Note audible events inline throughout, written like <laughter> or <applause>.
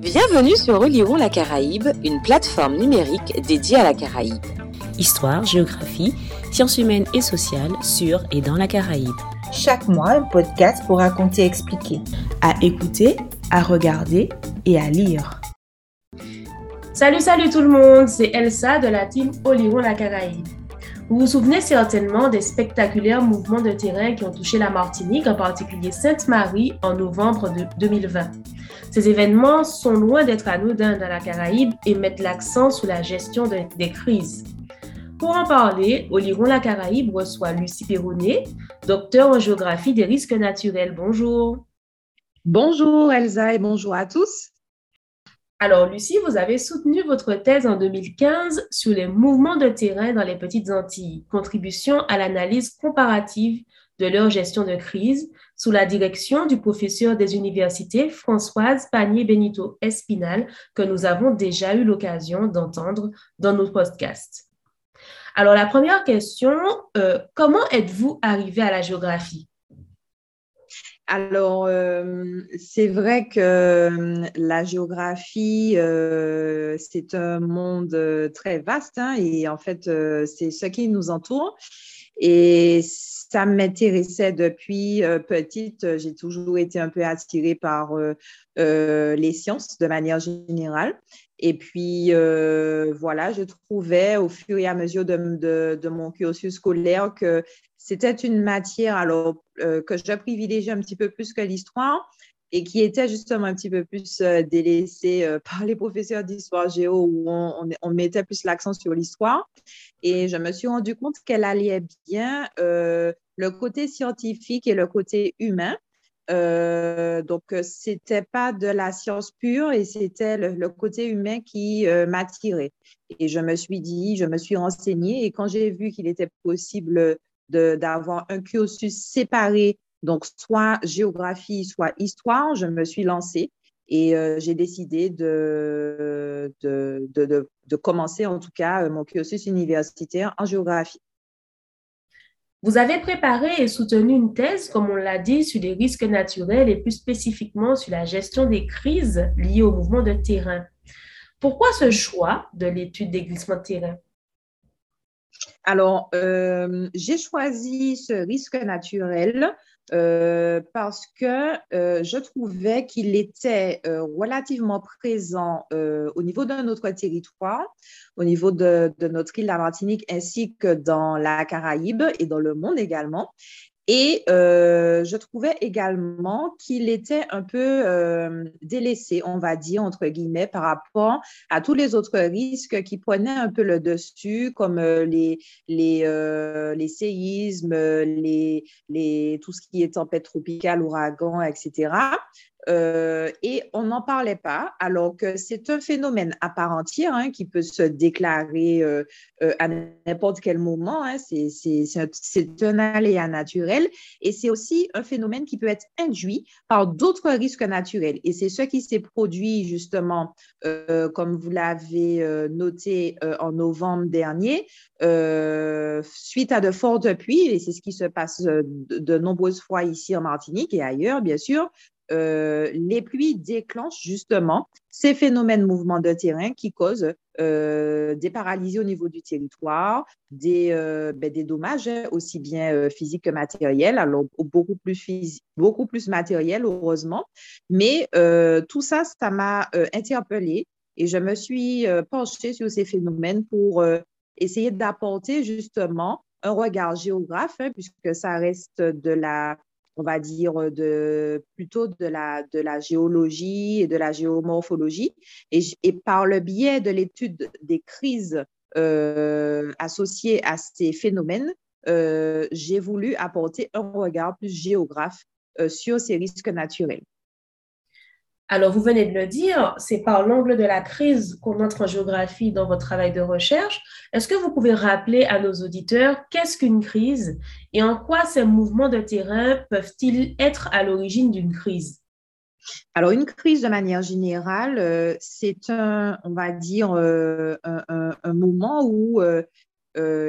Bienvenue sur Relirons la Caraïbe, une plateforme numérique dédiée à la Caraïbe. Histoire, géographie, sciences humaines et sociales sur et dans la Caraïbe. Chaque mois, un podcast pour raconter et expliquer. À écouter, à regarder et à lire. Salut, salut tout le monde, c'est Elsa de la team Oliron la Caraïbe. Vous vous souvenez certainement des spectaculaires mouvements de terrain qui ont touché la Martinique, en particulier Sainte-Marie, en novembre de 2020. Ces événements sont loin d'être anodins dans la Caraïbe et mettent l'accent sur la gestion des crises. Pour en parler, Oliron la Caraïbe reçoit Lucie Perronnet, docteur en géographie des risques naturels. Bonjour. Bonjour Elsa et bonjour à tous. Alors, Lucie, vous avez soutenu votre thèse en 2015 sur les mouvements de terrain dans les petites Antilles, contribution à l'analyse comparative de leur gestion de crise, sous la direction du professeur des universités Françoise Panier-Benito Espinal, que nous avons déjà eu l'occasion d'entendre dans nos podcasts. Alors, la première question, euh, comment êtes-vous arrivé à la géographie? Alors, euh, c'est vrai que euh, la géographie, euh, c'est un monde très vaste hein, et en fait, c'est ce qui nous entoure. Et ça m'intéressait depuis petite. J'ai toujours été un peu attirée par les sciences de manière générale. Et puis, voilà, je trouvais au fur et à mesure de, de mon cursus scolaire que c'était une matière alors euh, que je privilégiais un petit peu plus que l'histoire et qui était justement un petit peu plus euh, délaissée euh, <laughs> par les professeurs d'histoire géo où on, mettait plus l'accent sur l'histoire. Et je me suis rendu compte qu'elle alliait bien le côté scientifique et le côté humain. donc, c'était pas de la science pure et c'était le, côté humain qui m'attirait. Et je me suis dit, je me suis renseignée et quand j'ai vu qu'il était possible d'avoir un cursus séparé, donc soit géographie, soit histoire, je me suis lancée et euh, j'ai décidé de de, de, de, commencer en tout cas mon cursus universitaire en géographie. Vous avez préparé et soutenu une thèse, comme on l'a dit, sur les risques naturels et plus spécifiquement sur la gestion des crises liées au mouvement de terrain. Pourquoi ce choix de l'étude des glissements de terrain? Alors, euh, j'ai choisi ce risque naturel euh, parce que euh, je trouvais qu'il était relativement présent au niveau de notre territoire, au niveau de, de, notre île, la Martinique, ainsi que dans la Caraïbe et dans le monde également. Et euh, je trouvais également qu'il était un peu euh, délaissé, on va dire, entre guillemets, par rapport à tous les autres risques qui prenaient un peu le dessus, comme euh, les, les, les séismes, les, les, tout ce qui est tempête tropicale, ouragan, etc. Euh, et on n'en parlait pas, alors que c'est un phénomène à part entière hein, qui peut se déclarer euh, euh, à n'importe quel moment. Hein. c'est un, aléa naturel et c'est aussi un phénomène qui peut être induit par d'autres risques naturels. Et c'est ce qui s'est produit justement, comme vous l'avez noté en novembre dernier, suite à de fortes pluies, et c'est ce qui se passe de nombreuses fois ici en Martinique et ailleurs, bien sûr, euh, les pluies déclenchent justement ces phénomènes mouvements de terrain qui causent euh, des paralysies au niveau du territoire, des, euh, ben, dommages hein, aussi bien physiques que matériels, alors beaucoup plus, beaucoup plus matériels, heureusement. Mais tout ça, ça m'a interpellée et je me suis penchée sur ces phénomènes pour essayer d'apporter justement un regard géographe, hein, puisque ça reste de la on va dire, euh, plutôt de la, géologie et de la géomorphologie. Et, et par le biais de l'étude des crises euh, associées à ces phénomènes, euh, j'ai voulu apporter un regard plus géographe sur ces risques naturels. Alors, vous venez de le dire, c'est par l'angle de la crise qu'on entre en géographie dans votre travail de recherche. Est-ce que vous pouvez rappeler à nos auditeurs qu'est-ce qu'une crise et en quoi ces mouvements de terrain peuvent-ils être à l'origine d'une crise? Alors, une crise de manière générale, euh, c'est un, on va dire, euh, un, moment où euh,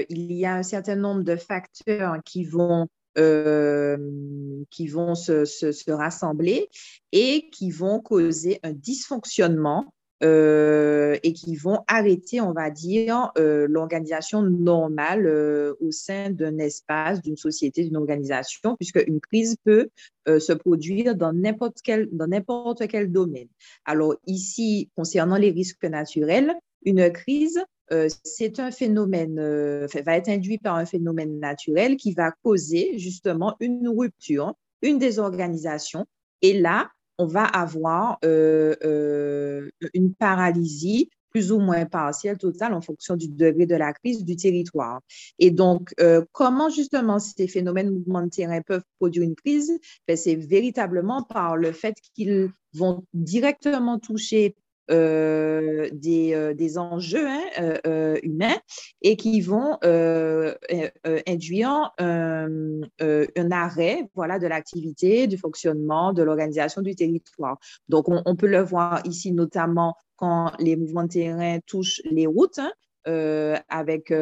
il y a un certain nombre de facteurs qui vont qui vont se, se, rassembler et qui vont causer un dysfonctionnement euh, et qui vont arrêter, on va dire, euh, l'organisation normale euh, au sein d'un espace, d'une société, d'une organisation, puisque une crise peut se produire dans n'importe quel, dans n'importe quel domaine. Alors ici, concernant les risques naturels, une crise, c'est un phénomène, va être induit par un phénomène naturel qui va causer justement une rupture, une désorganisation. Et là, on va avoir euh, euh, une paralysie plus ou moins partielle, totale, en fonction du degré de la crise du territoire. Et donc, euh, comment justement ces phénomènes de mouvement de terrain peuvent produire une crise? Ben, c'est véritablement par le fait qu'ils vont directement toucher euh, des, euh, des, enjeux hein, euh, humains et qui vont induire un, arrêt voilà, de l'activité, du fonctionnement, de l'organisation du territoire. Donc, on, peut le voir ici notamment quand les mouvements de terrain touchent les routes, hein, avec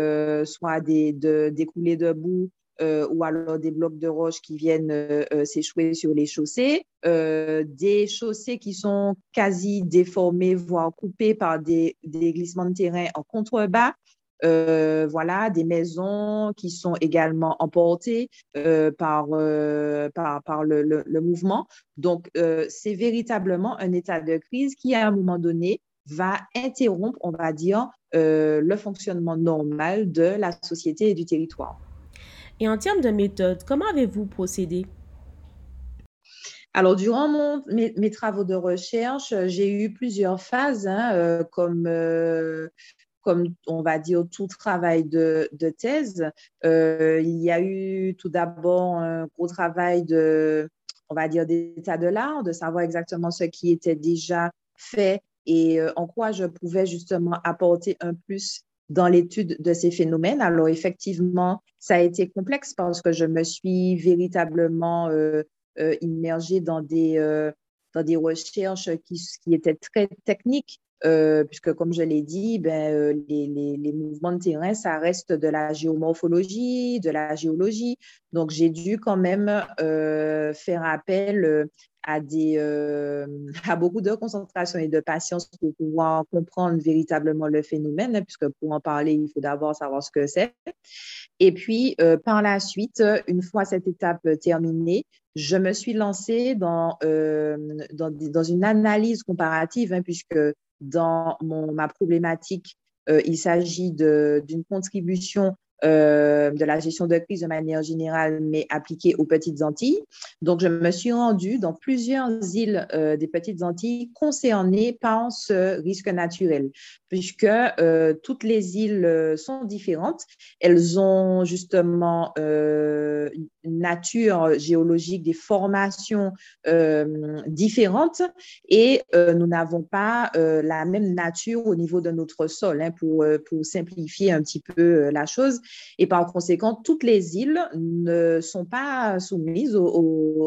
soit des, de, des coulées de boue ou alors des blocs de roches qui viennent euh, euh, s'échouer sur les chaussées, des chaussées qui sont quasi déformées, voire coupées par des, glissements de terrain en contrebas. voilà, des maisons qui sont également emportées par, par, le, mouvement. Donc, c'est véritablement un état de crise qui, à un moment donné, va interrompre, on va dire, le fonctionnement normal de la société et du territoire. Et en termes de méthode, comment avez-vous procédé? Alors, durant mes, travaux de recherche, j'ai eu plusieurs phases, hein, euh, comme, euh, comme on va dire tout travail de, thèse. Euh, il y a eu tout d'abord un gros travail de, on va dire, d'état de l'art, de savoir exactement ce qui était déjà fait et en quoi je pouvais justement apporter un plus dans l'étude de ces phénomènes. Alors effectivement, ça a été complexe parce que je me suis véritablement euh, euh, immergée dans des, euh, dans des recherches qui étaient très techniques. Puisque comme je l'ai dit, ben, les, les, les, mouvements de terrain, ça reste de la géomorphologie, de la géologie. Donc, j'ai dû quand même faire appel à, des, euh, <laughs> à beaucoup de concentration et de patience pour pouvoir comprendre véritablement le phénomène, hein, puisque pour en parler, il faut d'abord savoir ce que c'est. Et puis, euh, par la suite, une fois cette étape terminée, je me suis lancée dans, euh, dans, dans, une analyse comparative, hein, puisque dans mon, ma problématique, il s'agit d'une contribution euh, de la gestion de crise de manière générale, mais appliquée aux petites Antilles. Donc, je me suis rendue dans plusieurs îles euh, des petites Antilles concernées par ce risque naturel, puisque euh, toutes les îles sont différentes. Elles ont justement une nature géologique, des formations différentes, et nous n'avons pas la même nature au niveau de notre sol, hein, pour, pour simplifier un petit peu la chose. Et par conséquent, toutes les îles ne sont pas soumises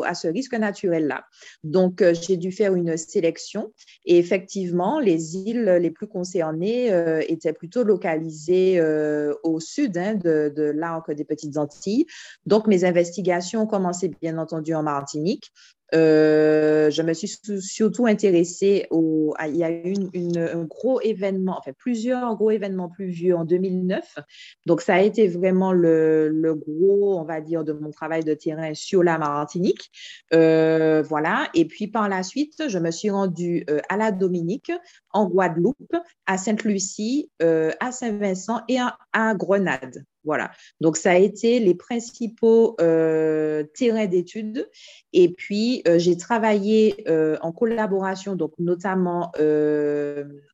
à ce risque naturel-là. Donc, euh, j'ai dû faire une sélection et effectivement, les îles les plus concernées euh, étaient plutôt localisées euh, au sud hein, de, de l'arc des Petites Antilles. Donc, mes investigations ont commencé bien entendu en Martinique, euh, je me suis surtout intéressée au. il y a eu un gros événement, enfin plusieurs gros événements plus vieux en 2009. Donc, ça a été vraiment le, le gros, on va dire, de mon travail de terrain sur la Martinique. Euh, voilà. Et puis, par la suite, je me suis rendue euh, à la Dominique, en Guadeloupe, à Sainte-Lucie, à Saint-Vincent et à Grenade. Voilà. Donc, ça a été les principaux euh, terrains d'études. Et puis, euh, j'ai travaillé euh, en collaboration, donc notamment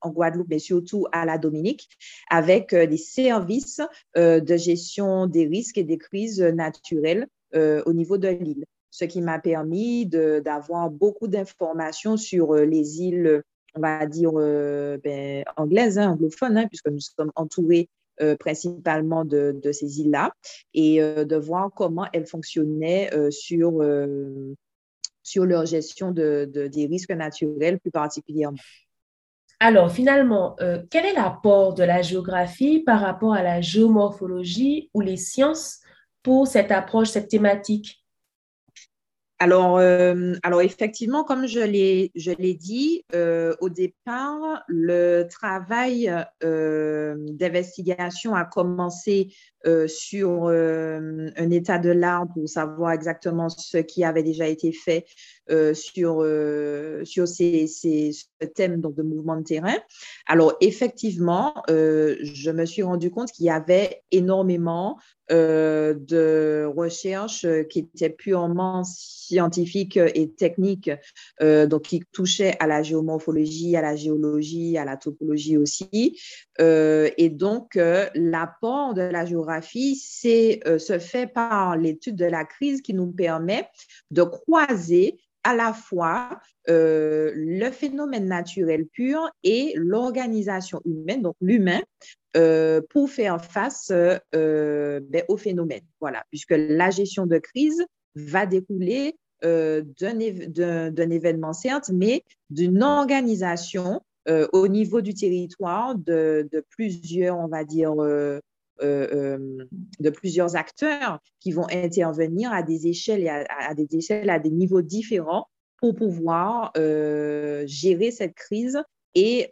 en Guadeloupe, mais surtout à la Dominique, avec les services de gestion des risques et des crises naturelles au niveau de l'île. Ce qui m'a permis d'avoir beaucoup d'informations sur les îles on va dire, ben, anglaises, hein, anglophones, hein, puisque nous sommes entourés euh, principalement de, ces îles-là et euh, de voir comment elles fonctionnaient euh, sur, sur leur gestion de, des risques naturels plus particulièrement. Alors, finalement, quel est l'apport de la géographie par rapport à la géomorphologie ou les sciences pour cette approche, cette thématique? Alors, euh, alors effectivement, comme je l'ai, je l'ai dit, euh, au départ, le travail euh, d'investigation a commencé sur un état de l'art pour savoir exactement ce qui avait déjà été fait sur, sur ces, ces, ce donc, de mouvement de terrain. Alors, effectivement, je me suis rendu compte qu'il y avait énormément de recherches qui étaient purement scientifiques et techniques, donc qui touchaient à la géomorphologie, à la géologie, à la topologie aussi. et donc, l'apport de la géographie c'est euh, se fait par l'étude de la crise qui nous permet de croiser à la fois euh, le phénomène naturel pur et l'organisation humaine, donc l'humain, euh, pour faire face ben, au phénomène. Voilà, puisque la gestion de crise va découler d'un événement, certes, mais d'une organisation au niveau du territoire de, plusieurs, on va dire, euh, euh, de plusieurs acteurs qui vont intervenir à des échelles et à, des échelles à des niveaux différents pour pouvoir euh, gérer cette crise et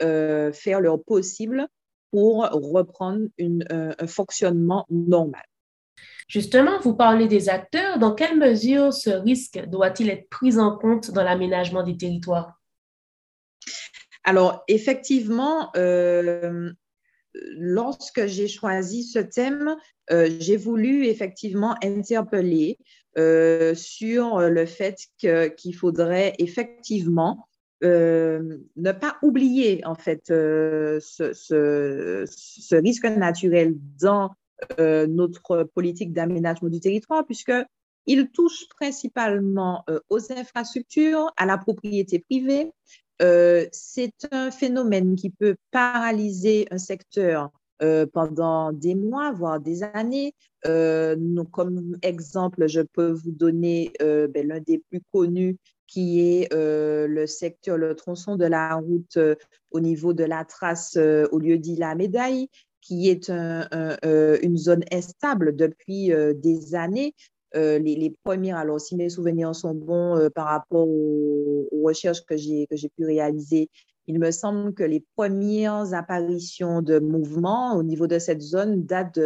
faire leur possible pour reprendre un fonctionnement normal. Justement, vous parlez des acteurs. Dans quelle mesure ce risque doit-il être pris en compte dans l'aménagement des territoires? Alors, effectivement, lorsque j'ai choisi ce thème, euh, j'ai voulu effectivement interpeller euh, sur le fait qu'il faudrait effectivement euh, ne pas oublier en fait ce, ce, risque naturel dans notre politique d'aménagement du territoire, puisque il touche principalement aux infrastructures, à la propriété privée, euh, c'est un phénomène qui peut paralyser un secteur euh, pendant des mois, voire des années. Euh, comme exemple, je peux vous donner ben, l'un des plus connus qui est le secteur, le tronçon de la route au niveau de la trace au lieu dit la médaille, qui est une zone instable depuis des années. Euh, les, premières, alors si mes souvenirs sont bons euh, par rapport aux, recherches que j'ai pu réaliser, il me semble que les premières apparitions de mouvements au niveau de cette zone datent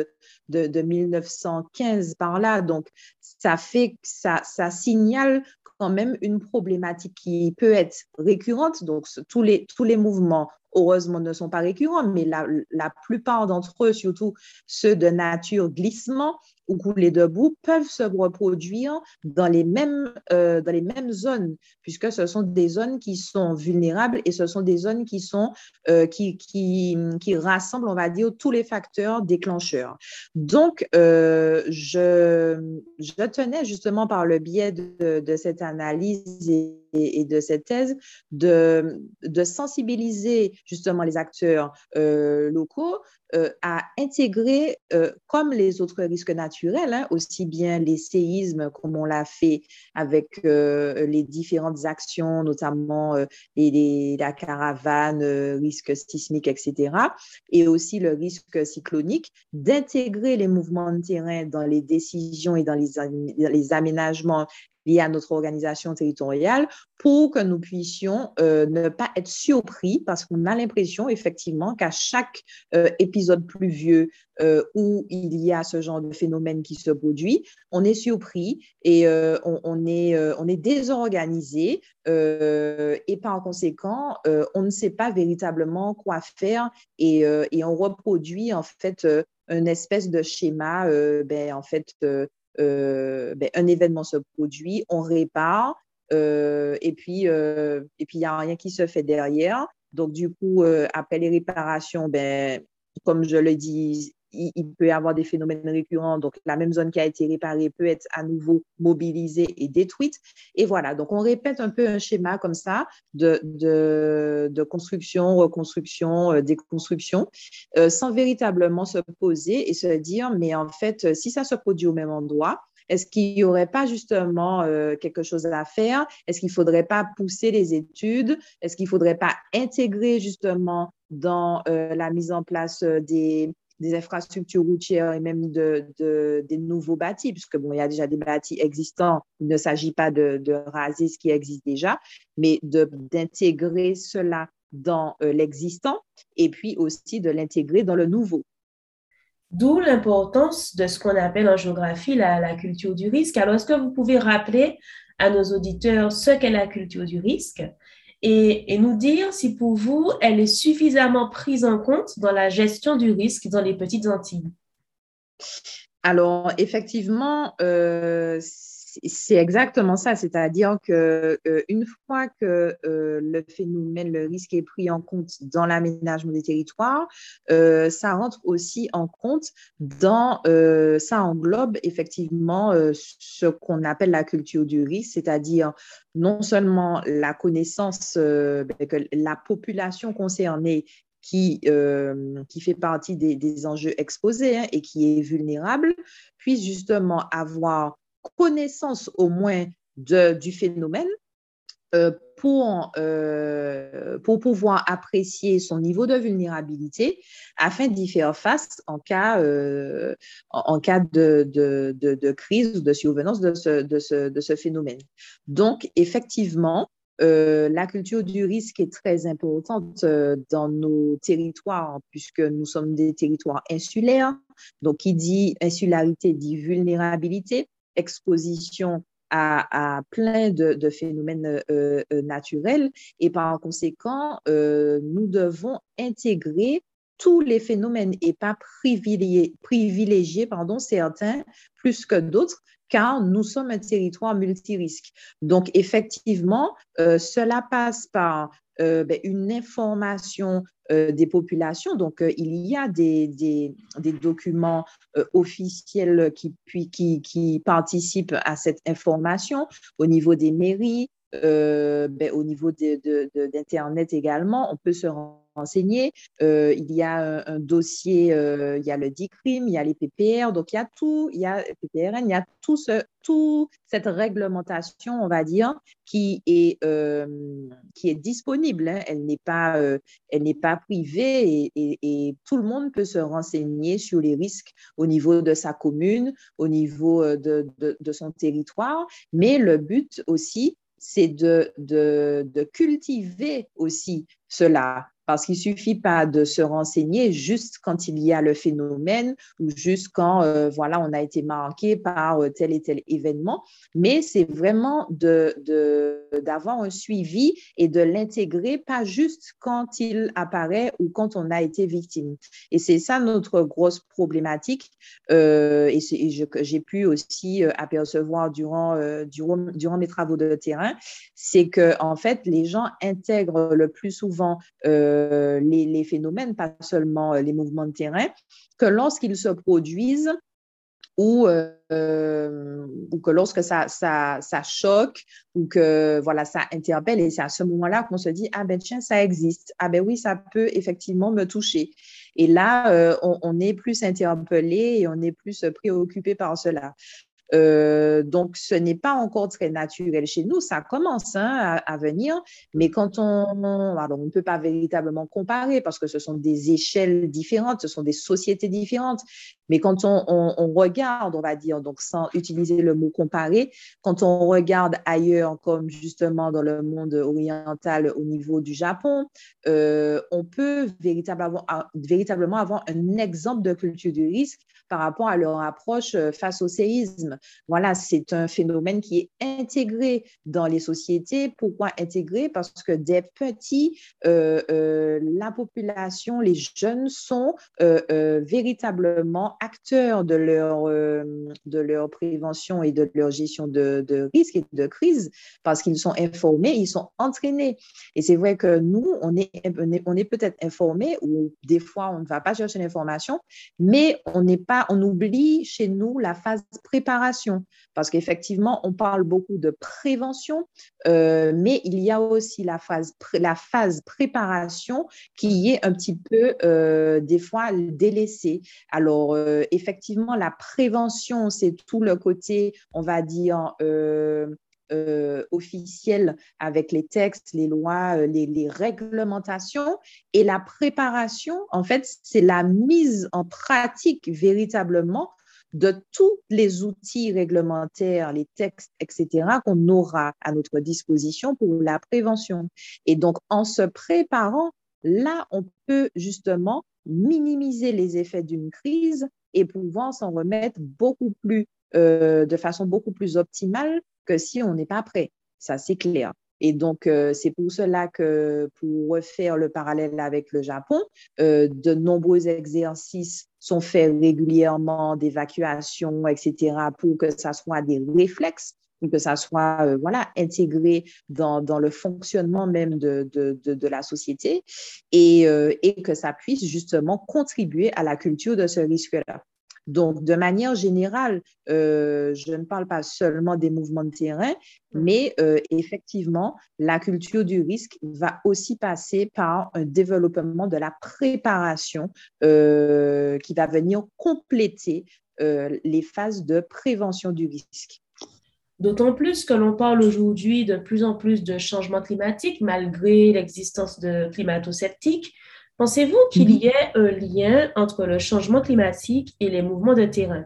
de, de, 1915 par là. Donc, ça fait, ça, ça signale quand même une problématique qui peut être récurrente. Donc, tous les, tous les mouvements, heureusement, ne sont pas récurrents, mais la, la plupart d'entre eux, surtout ceux de nature glissement, ou couler debout peuvent se reproduire dans les mêmes, euh, dans les mêmes zones, puisque ce sont des zones qui sont vulnérables et ce sont des zones qui, sont, euh, qui, qui, rassemblent, on va dire, tous les facteurs déclencheurs. Donc, euh, je, je tenais justement par le biais de, de cette analyse et, et, de cette thèse de, de sensibiliser justement les acteurs locaux euh, à intégrer, euh, comme les autres risques naturels, hein, aussi bien les séismes, comme on l'a fait avec euh, les différentes actions, notamment les, la caravane, risque sismique, etc., et aussi le risque cyclonique, d'intégrer les mouvements de terrain dans les décisions et dans les, les aménagements liés à notre organisation territoriale pour que nous puissions euh, ne pas être surpris parce qu'on a l'impression effectivement qu'à chaque euh, épisode pluvieux euh, où il y a ce genre de phénomène qui se produit, on est surpris et on, est, on est désorganisé et par conséquent, on ne sait pas véritablement quoi faire et, et on reproduit en fait une espèce de schéma ben, en fait ben, un événement se produit, on répare, euh, et puis euh, et puis il n'y a rien qui se fait derrière. Donc, du coup, après les réparations, ben, comme je le dis, il, peut y avoir des phénomènes récurrents. Donc, la même zone qui a été réparée peut être à nouveau mobilisée et détruite. Et voilà, donc on répète un peu un schéma comme ça de, de, construction, reconstruction, euh, déconstruction, euh, sans véritablement se poser et se dire, mais en fait, si ça se produit au même endroit, est-ce qu'il n'y aurait pas justement euh, quelque chose à faire? Est-ce qu'il ne faudrait pas pousser les études? Est-ce qu'il ne faudrait pas intégrer justement dans la mise en place des, des infrastructures routières et même de, des nouveaux bâtis, puisque bon, il y a déjà des bâtis existants. Il ne s'agit pas de, raser ce qui existe déjà, mais d'intégrer cela dans euh, l'existant et puis aussi de l'intégrer dans le nouveau. D'où l'importance de ce qu'on appelle en géographie la, la culture du risque. Alors, est-ce que vous pouvez rappeler à nos auditeurs ce qu'est la culture du risque? Et, nous dire si pour vous, elle est suffisamment prise en compte dans la gestion du risque dans les petites Antilles. Alors, effectivement, euh, c'est exactement ça, c'est-à-dire que euh, une fois que euh, le phénomène, le risque est pris en compte dans l'aménagement des territoires, euh, ça rentre aussi en compte dans, ça englobe effectivement ce qu'on appelle la culture du risque, c'est-à-dire non seulement la connaissance ben, que la population concernée qui, fait partie des, enjeux exposés hein, et qui est vulnérable, puisse justement avoir connaissance au moins de, du phénomène euh, pour, euh, pour pouvoir apprécier son niveau de vulnérabilité afin d'y faire face en cas, euh, en, cas de, de, de, crise ou de survenance de ce, de ce, de ce phénomène. Donc, effectivement, la culture du risque est très importante dans nos territoires puisque nous sommes des territoires insulaires. Donc, qui dit insularité dit vulnérabilité exposition à, plein de, phénomènes euh, euh, naturels et par conséquent, euh, nous devons intégrer tous les phénomènes et pas privilégier, privilégier certains plus que d'autres, car nous sommes un territoire multirisque. Donc, effectivement, cela passe par ben, une information euh, des populations. Donc, euh, il y a des, documents euh, officiels qui, participent à cette information au niveau des mairies, ben, au niveau d'Internet également. On peut se renseigner. il y a un, dossier, il y a le DICRIM, il y a les PPR, donc il y a tout, il y a PPRN, il y a tout ce, toute cette réglementation, on va dire, qui est, qui est disponible. Hein. Elle n'est pas, elle pas privée et, tout le monde peut se renseigner sur les risques au niveau de sa commune, au niveau de, de son territoire. Mais le but aussi, c'est de, de, de, cultiver aussi cela parce qu'il suffit pas de se renseigner juste quand il y a le phénomène ou juste quand euh, voilà on a été marqué par euh, tel et tel événement, mais c'est vraiment de d'avoir un suivi et de l'intégrer pas juste quand il apparaît ou quand on a été victime. Et c'est ça notre grosse problématique euh, et, j'ai pu aussi apercevoir durant, durant durant mes travaux de terrain, c'est que en fait les gens intègrent le plus souvent euh, les, phénomènes, pas seulement euh, les mouvements de terrain, que lorsqu'ils se produisent ou, euh, ou que lorsque ça, ça, ça, choque ou que voilà, ça interpelle, et c'est à ce moment-là qu'on se dit, ah ben tiens, ça existe, ah ben oui, ça peut effectivement me toucher. Et là, on, on, est plus interpellé et on est plus préoccupé par cela. Euh, donc, ce n'est pas encore très naturel chez nous. Ça commence hein, à, venir, mais quand on, alors on ne peut pas véritablement comparer parce que ce sont des échelles différentes, ce sont des sociétés différentes. Mais quand on, regarde, on va dire, donc sans utiliser le mot comparer, quand on regarde ailleurs, comme justement dans le monde oriental au niveau du Japon, euh, on peut véritablement, véritablement avoir un exemple de culture du risque par rapport à leur approche euh, face au séisme. Voilà, c'est un phénomène qui est intégré dans les sociétés. Pourquoi intégré? Parce que des petits, euh, euh, la population, les jeunes sont véritablement acteurs de leur, de leur prévention et de leur gestion de, de risques et de crise parce qu'ils sont informés, ils sont entraînés. Et c'est vrai que nous, on est, on est peut-être informés ou des fois, on ne va pas chercher l'information, mais on n'est pas on oublie chez nous la phase parce qu'effectivement, on parle beaucoup de prévention, euh, mais il y a aussi la phase, la phase préparation qui est un petit peu euh, des fois délaissée. Alors, euh, effectivement, la prévention, c'est tout le côté, on va dire, officielle avec les textes, les lois, les, réglementations et la préparation, en fait, c'est la mise en pratique véritablement de tous les outils réglementaires, les textes, etc., qu'on aura à notre disposition pour la prévention. Et donc, en se préparant, là, on peut justement minimiser les effets d'une crise et pouvoir s'en remettre beaucoup plus, euh, de façon beaucoup plus optimale que si on n'est pas prêt. Ça, c'est clair. Et donc, euh, c'est pour cela que, pour refaire le parallèle avec le Japon, euh, de nombreux exercices sont faits régulièrement d'évacuation, etc., pour que ça soit des réflexes que ça soit euh, voilà, intégré dans, dans, le fonctionnement même de, de, de, la société et, et que ça puisse justement contribuer à la culture de ce risque-là. Donc, de manière générale, euh, je ne parle pas seulement des mouvements de terrain, mm. mais euh, effectivement, la culture du risque va aussi passer par un développement de la préparation euh, qui va venir compléter les phases de prévention du risque. D'autant plus que l'on parle aujourd'hui de plus en plus de changement climatique malgré l'existence de climato-sceptiques. Pensez-vous qu'il mhm. y ait un lien entre le changement climatique et les mouvements de terrain?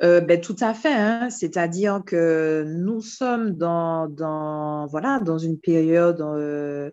Euh, ben, tout à fait, hein. c'est-à-dire que nous sommes dans, dans, voilà, dans une période euh,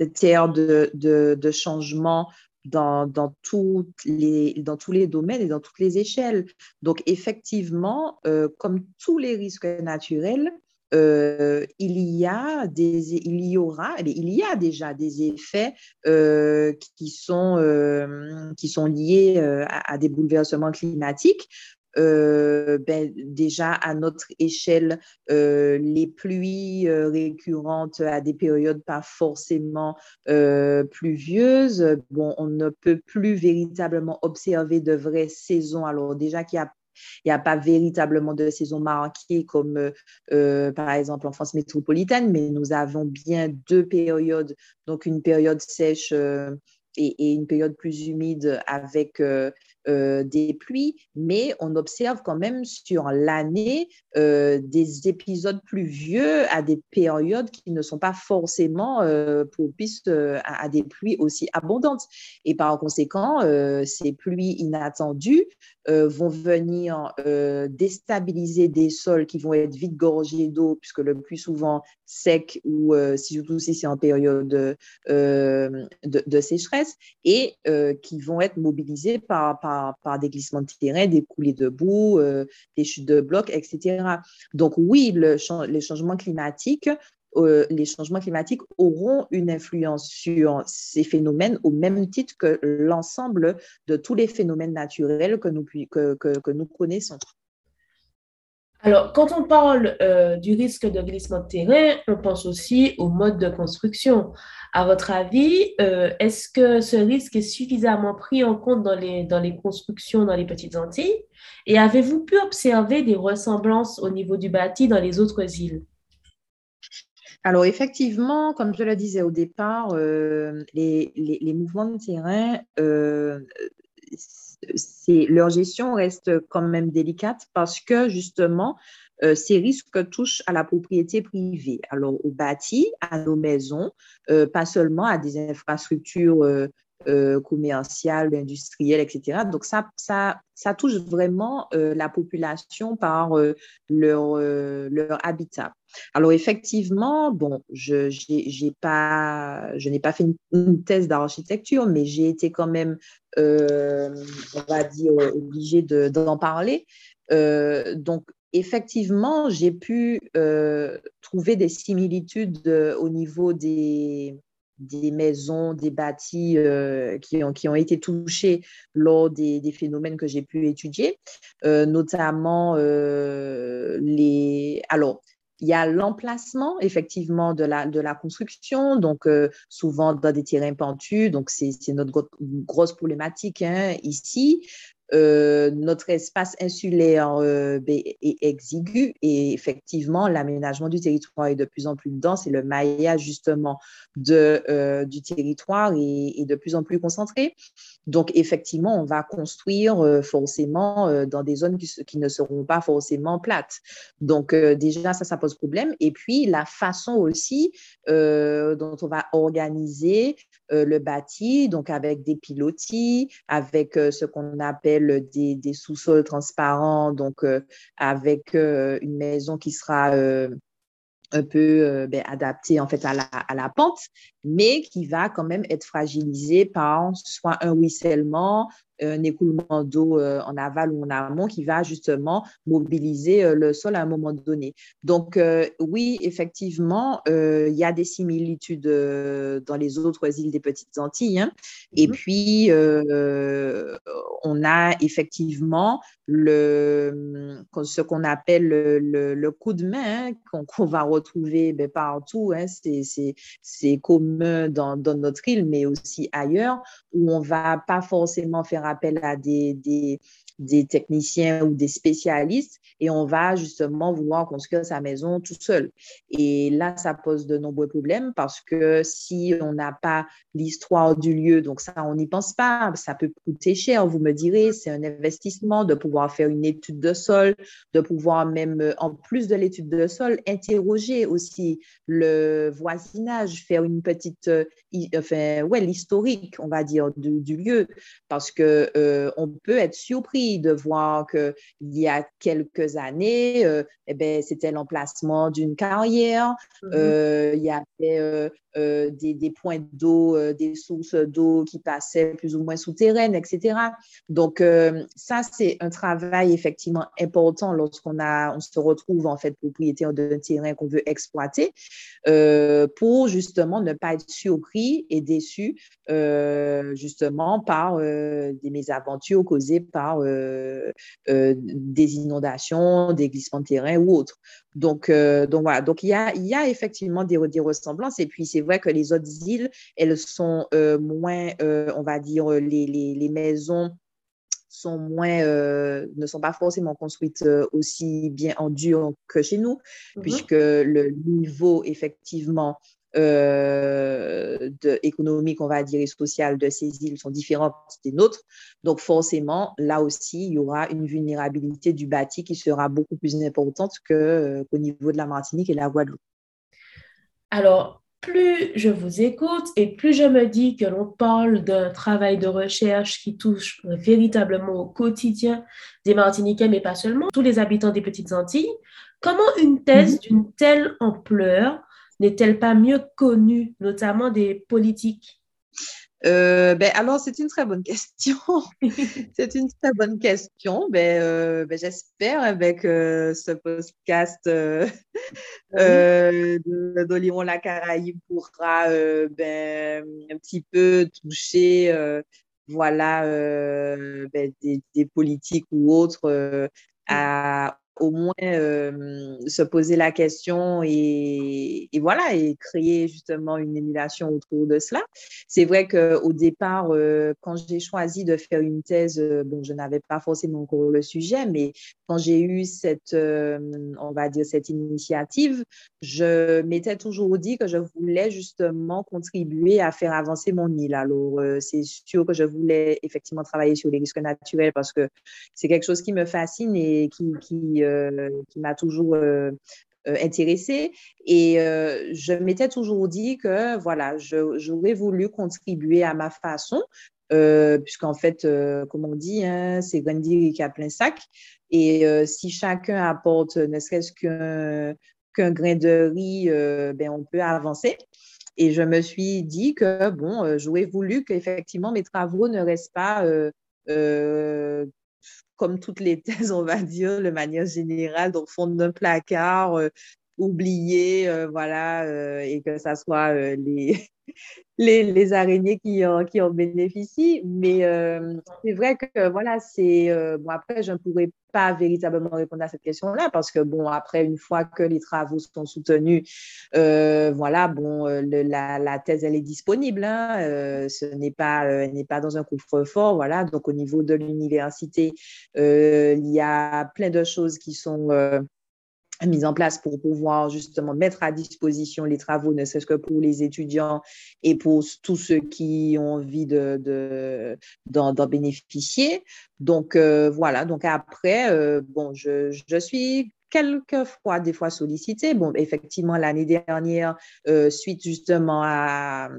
de, de, de, changement dans, dans, toutes les, dans tous les domaines et dans toutes les échelles. Donc, effectivement, euh, comme tous les risques naturels, euh, il y a des, il y aura, il y a déjà des effets euh, qui sont euh, qui sont liés à, des bouleversements climatiques. Ben, déjà à notre échelle, les pluies récurrentes à des périodes pas forcément pluvieuses. Bon, on ne peut plus véritablement observer de vraies saisons. Alors déjà qu'il y a il n'y a pas véritablement de saison marquée comme euh, par exemple en France métropolitaine, mais nous avons bien deux périodes, donc une période sèche euh, et, une période plus humide avec euh, des pluies, mais on observe quand même sur l'année euh, des épisodes pluvieux à des périodes qui ne sont pas forcément euh, propices à, des pluies aussi abondantes. Et par conséquent, ces pluies inattendues vont venir déstabiliser des sols qui vont être vite gorgés d'eau, puisque le plus souvent sec ou surtout si c'est en période de, sécheresse, et qui vont être mobilisés par par, des glissements de terrain, des coulées de boue, euh, des chutes de blocs, etc. Donc oui, le, les changements climatiques euh, les changements climatiques auront une influence sur ces phénomènes au même titre que l'ensemble de tous les phénomènes naturels que nous, que, nous connaissons. Alors, quand on parle euh, du risque de glissement de terrain, on pense aussi au mode de construction. À votre avis, euh, est-ce que ce risque est suffisamment pris en compte dans les, dans les constructions dans les petites Antilles? Et avez-vous pu observer des ressemblances au niveau du bâti dans les autres îles? Alors effectivement, comme je le disais au départ, euh, les, les, mouvements de terrain, leur gestion reste quand même délicate parce que justement, euh, ces risques touchent à la propriété privée, alors au bâti, à nos maisons, euh, pas seulement à des infrastructures euh, commerciales, industrielles, etc. Donc ça, ça, ça touche vraiment la population par leur, leur habitat. Alors effectivement, bon, je, j'ai, pas, je n'ai pas fait une, thèse d'architecture, mais j'ai été quand même, on va dire, obligée d'en parler. donc, effectivement, j'ai pu euh, trouver des similitudes euh, au niveau des, des maisons, des bâtis euh, qui, ont, qui ont été touchés lors des, des phénomènes que j'ai pu étudier, notamment les... Alors, il y a l'emplacement, effectivement, de la, de la construction, donc souvent dans des terrains pentus, donc c'est notre grosse problématique hein, ici. Euh, notre espace insulaire euh, ben, est exigu et effectivement, l'aménagement du territoire est de plus en plus dense et le maillage justement euh, du territoire est, de plus en plus concentré. Donc, effectivement, on va construire forcément dans des zones qui, qui, ne seront pas forcément plates. Donc, déjà, ça, ça pose problème. Et puis, la façon aussi dont on va organiser le bâti, donc avec des pilotis, avec ce qu'on appelle des, sous-sols transparents, donc euh, avec euh, une maison qui sera euh, un peu ben, adaptée en fait à la, à la, pente, mais qui va quand même être fragilisée par soit un ruissellement, un écoulement d'eau euh, en aval ou en amont qui va justement mobiliser euh, le sol à un moment donné. Donc, euh, oui, effectivement, il y a des similitudes dans les autres îles des Petites Antilles. Hein. Et mhm. puis, on a effectivement le, ce qu'on appelle le, coup de main hein, qu'on <laughs> va retrouver ben, partout. Hein. C'est commun dans, dans, notre île, mais aussi ailleurs, où on ne va pas forcément faire appel à des, des, des techniciens ou des spécialistes et on va justement vouloir construire sa maison tout seul. Et là, ça pose de nombreux problèmes parce que si on n'a pas l'histoire du lieu, donc ça, on n'y pense pas, ça peut coûter cher, vous me direz, c'est un investissement de pouvoir faire une étude de sol, de pouvoir même, euh, en plus de l'étude de sol, interroger aussi le voisinage, faire une petite, euh, enfin, ouais, l'historique, on va dire, du, lieu, parce que euh, on peut être surpris de voir qu'il y a quelques années, euh, eh ben, c'était l'emplacement d'une carrière. Mm-hmm. Euh, il y avait euh, euh, des, points d'eau, des sources d'eau qui passaient plus ou moins souterraines, etc. Donc, ça, c'est un travail effectivement important lorsqu'on a, on se retrouve en fait propriétaire d'un terrain qu'on veut exploiter pour justement ne pas être surpris et déçu justement par des mésaventures causées par des inondations, des glissements de terrain ou autres. Donc, donc voilà, donc il y a, il y a effectivement des, des ressemblances et puis c'est vrai que les autres îles, elles sont euh, moins, euh, on va dire, les, les, maisons sont moins, euh, ne sont pas forcément construites aussi bien en dur que chez nous, mm-hmm. puisque le niveau effectivement de, économique, on va dire, et social de ces îles sont différentes des nôtres. Donc, forcément, là aussi, il y aura une vulnérabilité du bâti qui sera beaucoup plus importante qu'au niveau de la Martinique et la Guadeloupe. Alors, plus je vous écoute et plus je me dis que l'on parle d'un travail de recherche qui touche véritablement au quotidien des Martiniquais, mais pas seulement, tous les habitants des Petites Antilles, comment une thèse mhm. d'une telle ampleur n'est-elle pas mieux connue, notamment des politiques? Euh, ben, alors, c'est une très bonne question. <laughs> c'est une très bonne question. Ben, euh, ben, J'espère avec euh, ce podcast d'Oliron La Caraïbe pourra ben, un petit peu toucher voilà, ben, des, des, politiques ou autres à, au moins se poser la question et, voilà, et créer justement une émulation autour de cela. C'est vrai qu'au départ, quand j'ai choisi de faire une thèse, bon, je n'avais pas forcément encore le sujet, mais quand j'ai eu cette, on va dire, cette initiative, je m'étais toujours dit que je voulais justement contribuer à faire avancer mon île. Alors, c'est sûr que je voulais effectivement travailler sur les risques naturels parce que c'est quelque chose qui me fascine et qui, qui m'a toujours euh, euh, intéressée. Et je m'étais toujours dit que voilà, j'aurais voulu contribuer à ma façon, puisqu'en fait, comme on dit, hein, c'est Gandhi qui a plein sac. Et si chacun apporte ne serait-ce qu'un grain de riz, ben, on peut avancer. Et je me suis dit que, bon, j'aurais voulu qu'effectivement mes travaux ne restent pas comme toutes les thèses, <laughs> on va dire, de manière générale, dans le fond d'un placard, euh, oubliées, voilà, et que ça soit <laughs> les, les, araignées qui en, qui en bénéficient. Mais euh, c'est vrai que, voilà, c'est. Euh, bon, après, je ne pourrais pas véritablement répondre à cette question-là parce que, bon, après, une fois que les travaux sont soutenus, euh, voilà, bon, la, la, thèse, elle est disponible. Hein, ce n'est pas, n'est pas dans un couvre-fort, voilà. Donc, au niveau de l'université, il y a plein de choses qui sont mise en place pour pouvoir justement mettre à disposition les travaux, ne serait-ce que pour les étudiants et pour tous ceux qui ont envie d'en de, d'en bénéficier. Donc euh, voilà, donc après, euh, bon, je, je suis quelquefois des fois sollicitée. Bon, effectivement, l'année dernière, euh, suite justement à,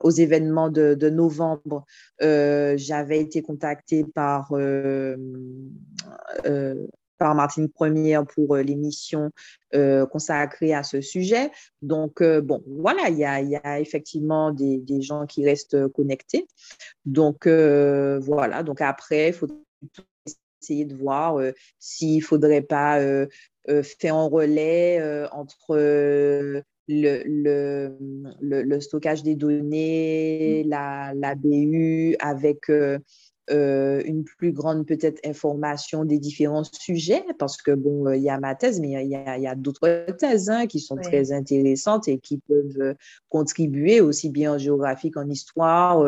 aux événements de novembre, j'avais été contactée par par Martine Première pour euh, l'émission euh, consacrée à ce sujet. Donc, euh, bon, voilà, il y a, y a effectivement des, des, gens qui restent connectés. Donc, voilà, donc après, il faut essayer de voir s'il ne faudrait pas faire un relais entre le, le, le, stockage des données, la, la BU avec euh, une plus grande peut-être information des différents sujets, parce que bon, euh, il y a ma thèse, mais il y a, d'autres thèses hein, qui sont très intéressantes et qui peuvent euh, contribuer aussi bien en géographie qu'en histoire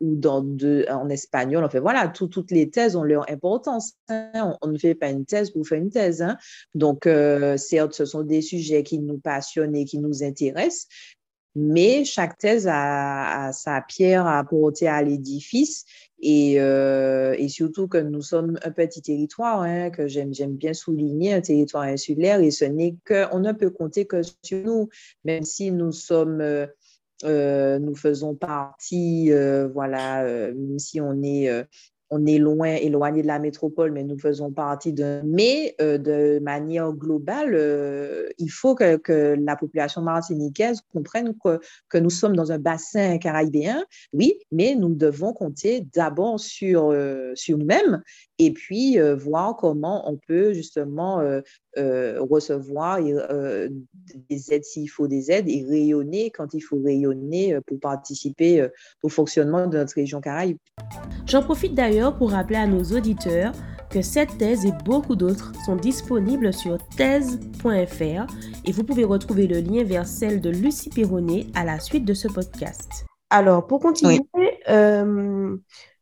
ou dans de, en espagnol. En fait, voilà, toutes les thèses ont leur importance. Hein. On, ne fait pas une thèse pour faire une thèse. Hein. Donc, certes, ce sont des sujets qui nous passionnent et qui nous intéressent, mais chaque thèse a, sa pierre à apporter à l'édifice. Et, euh, et, surtout que nous sommes un petit territoire, hein, que j'aime bien souligner, un territoire insulaire, et ce n'est qu'on ne peut compter que sur nous, même si nous sommes, euh, euh nous faisons partie, voilà, même si on est on est loin, éloigné de la métropole, mais nous faisons partie de. Mais euh, de manière globale, euh, il faut que, que, la population martiniquaise comprenne que, que, nous sommes dans un bassin caribéen, oui, mais nous devons compter d'abord sur, euh, sur nous-mêmes et puis voir comment on peut justement recevoir des aides s'il faut des aides et rayonner quand il faut rayonner pour participer au fonctionnement de notre région caraïbe. J'en profite d'ailleurs pour rappeler à nos auditeurs que cette thèse et beaucoup d'autres sont disponibles sur thèse.fr et vous pouvez retrouver le lien vers celle de Lucie Perronnet à la suite de ce podcast. Alors, pour continuer, euh,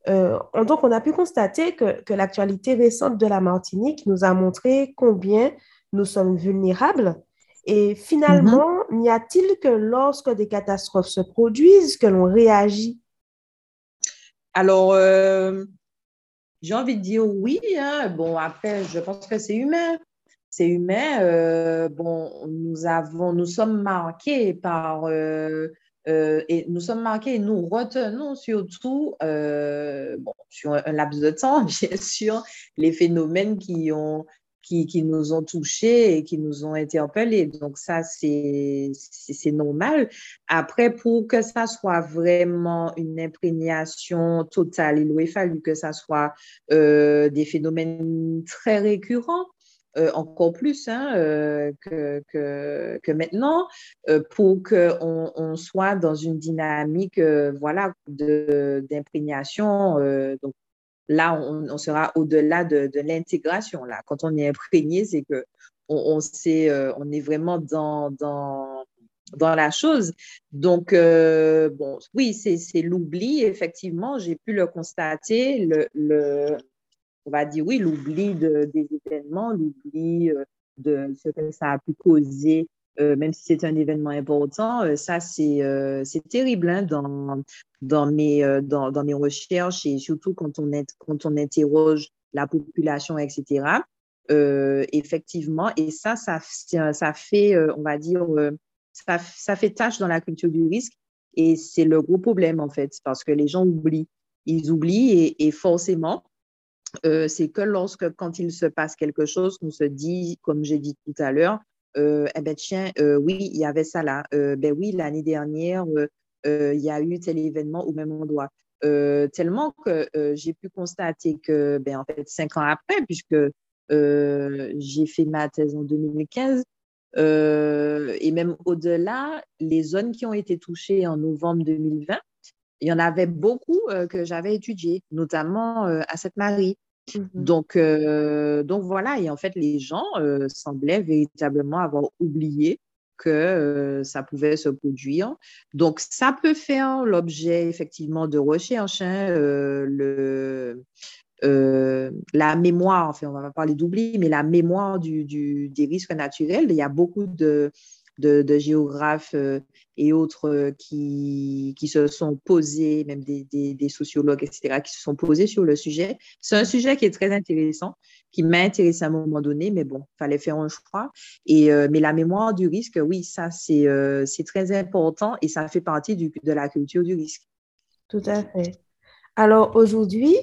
euh, donc on a pu constater que, que l'actualité récente de la Martinique nous a montré combien nous sommes vulnérables. Et finalement, mm-hmm. n'y a-t-il que lorsque des catastrophes se produisent que l'on réagit? Alors, euh, j'ai envie de dire oui. Hein. Bon, après, je pense que c'est humain. C'est humain. Euh, bon, nous avons, nous sommes marqués par, euh, euh, et nous sommes marqués et nous retenons surtout, bon, sur un laps de temps, <laughs> bien sûr, les phénomènes qui ont qui, nous ont touchés et qui nous ont interpellés. Donc ça, c'est normal. Après, pour que ça soit vraiment une imprégnation totale, il aurait fallu que ça soit euh, des phénomènes très récurrents. Euh, encore plus hein, euh, que, que, maintenant, pour qu'on on soit dans une dynamique voilà, d'imprégnation. donc, là, on, sera au-delà de, l'intégration. Là, quand on est imprégné, c'est que on, euh, on est vraiment dans, dans, dans la chose. Donc, euh, bon, oui, c'est l'oubli. Effectivement, j'ai pu le constater. Le, on va dire oui, l'oubli de, des événements, l'oubli euh, de ce que ça a pu causer euh, même si c'est un événement important, euh, ça, c'est euh, terrible hein, dans, dans, mes, dans, dans, mes recherches et surtout quand on, est, quand on interroge la population, etc. effectivement, et ça, ça, ça fait, on va dire, ça, ça fait tâche dans la culture du risque et c'est le gros problème, en fait, parce que les gens oublient. Ils oublient et forcément, c'est que lorsque, quand il se passe quelque chose, qu'on se dit, comme j'ai dit tout à l'heure, euh, eh ben tiens, euh, oui, il y avait ça là. Euh, ben oui, l'année dernière, il y a eu tel événement au même endroit. tellement que j'ai pu constater que, ben, en fait, cinq ans après, puisque j'ai fait ma thèse en 2015, et même au-delà, les zones qui ont été touchées en novembre 2020, il y en avait beaucoup que j'avais étudiées, notamment à Sainte-Marie. Mmh donc, donc voilà, et en fait, les gens semblaient véritablement avoir oublié que ça pouvait se produire. Donc, ça peut faire l'objet effectivement de recherches. Hein, le, la mémoire, enfin, on va pas parler d'oubli, mais la mémoire du, du, des risques naturels. Il y a beaucoup de, de, géographes euh, et autres euh, qui, qui se sont posés, même des, des, sociologues, etc., qui se sont posés sur le sujet. C'est un sujet qui est très intéressant, qui m'a intéressé à un moment donné, mais bon, fallait faire un choix. Et, euh, mais la mémoire du risque, oui, ça, c'est c'est très important et ça fait partie du, de la culture du risque. Tout à fait. Alors aujourd'hui,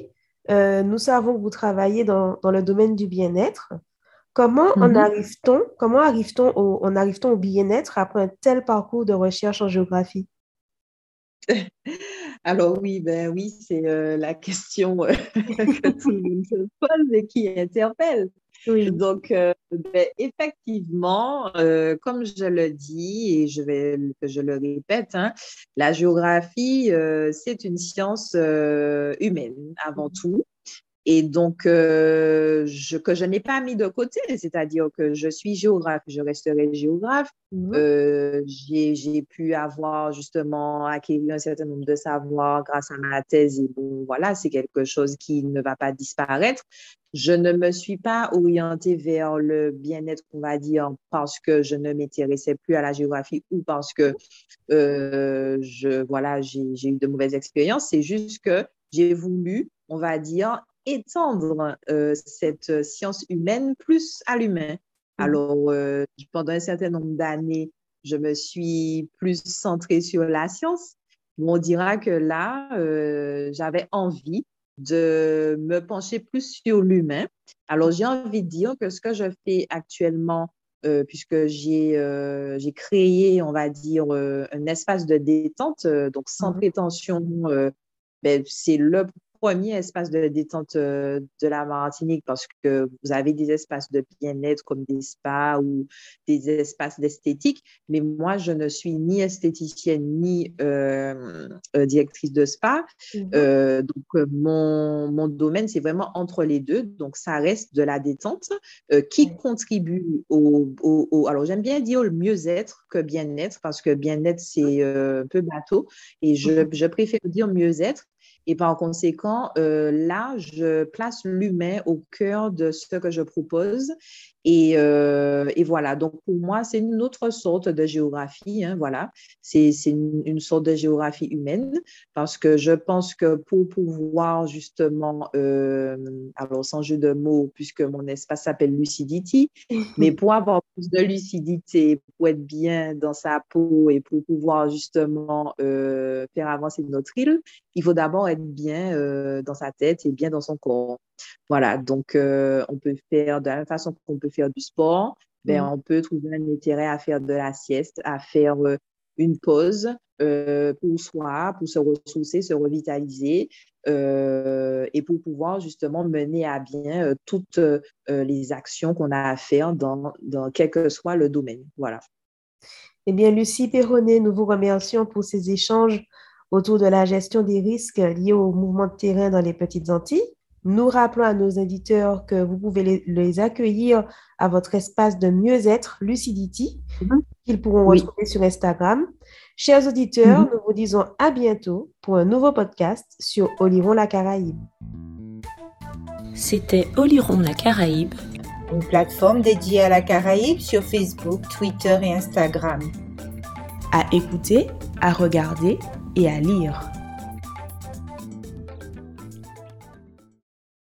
nous savons que vous travaillez dans, dans le domaine du bien-être. Comment en mhm. arrive-t-on Comment arrive-t-on au, on arrive-t-on au bien-être après un tel parcours de recherche en géographie? <laughs> Alors oui, ben oui, c'est euh, la question euh, <laughs> que tout le monde se pose et qui interpelle. Donc, euh, ben, effectivement, comme je le dis et je vais que je le répète, hein, la géographie, c'est une science humaine avant mhm. tout. Et donc, euh, je, que je n'ai pas mis de côté, c'est-à-dire que je suis géographe, je resterai géographe. Mhm. Euh, j'ai pu avoir justement acquis un certain nombre de savoirs grâce à ma thèse. Et bon, voilà, c'est quelque chose qui ne va pas disparaître. Je ne me suis pas orientée vers le bien-être, on va dire, parce que je ne m'intéressais plus à la géographie ou parce que euh, je, voilà, j'ai eu de mauvaises expériences. C'est juste que j'ai voulu, on va dire, étendre euh, cette science humaine plus à l'humain. Mmh. Alors, euh, pendant un certain nombre d'années, je me suis plus centrée sur la science. On dira que là, euh, j'avais envie de me pencher plus sur l'humain. Alors, j'ai envie de dire que ce que je fais actuellement, puisque j'ai créé, on va dire, un espace de détente, donc sans mmh. prétention, ben, c'est le premier espace de détente euh, de la Martinique parce que vous avez des espaces de bien-être comme des spas ou des espaces d'esthétique. Mais moi, je ne suis ni esthéticienne ni euh, euh, directrice de spa. Mhm. donc, mon, mon domaine, c'est vraiment entre les deux. Donc, ça reste de la détente qui contribue au, au, Alors, j'aime bien dire le mieux-être que bien-être parce que bien-être, c'est un peu bateau. Et je, je préfère dire mieux-être et par conséquent, euh, là, je place l'humain au cœur de ce que je propose. Et, euh, et voilà, donc pour moi, c'est une autre sorte de géographie. Hein, voilà, c'est une, une, sorte de géographie humaine parce que je pense que pour pouvoir justement, euh, alors sans jeu de mots, puisque mon espace s'appelle Lucidity, <laughs> mais pour avoir plus de lucidité, pour être bien dans sa peau et pour pouvoir justement euh, faire avancer notre île, il faut d'abord être bien dans sa tête et bien dans son corps. Voilà, donc euh, on peut faire de la même façon qu'on peut faire du sport, ben, mm. on peut trouver un intérêt à faire de la sieste, à faire euh, une pause pour soi, pour se ressourcer, se revitaliser et pour pouvoir justement mener à bien toutes les actions qu'on a à faire dans, dans quel que soit le domaine. Voilà. Eh bien, Lucie Perronnet, nous vous remercions pour ces échanges autour de la gestion des risques liés au mouvement de terrain dans les petites Antilles. Nous rappelons à nos éditeurs que vous pouvez les, accueillir à votre espace de mieux-être Lucidity, mhm. qu'ils pourront retrouver sur Instagram. Chers auditeurs, mhm. nous vous disons à bientôt pour un nouveau podcast sur Oliron la Caraïbe. C'était Oliron la Caraïbe, une plateforme dédiée à la Caraïbe sur Facebook, Twitter et Instagram. À écouter, à regarder et à lire.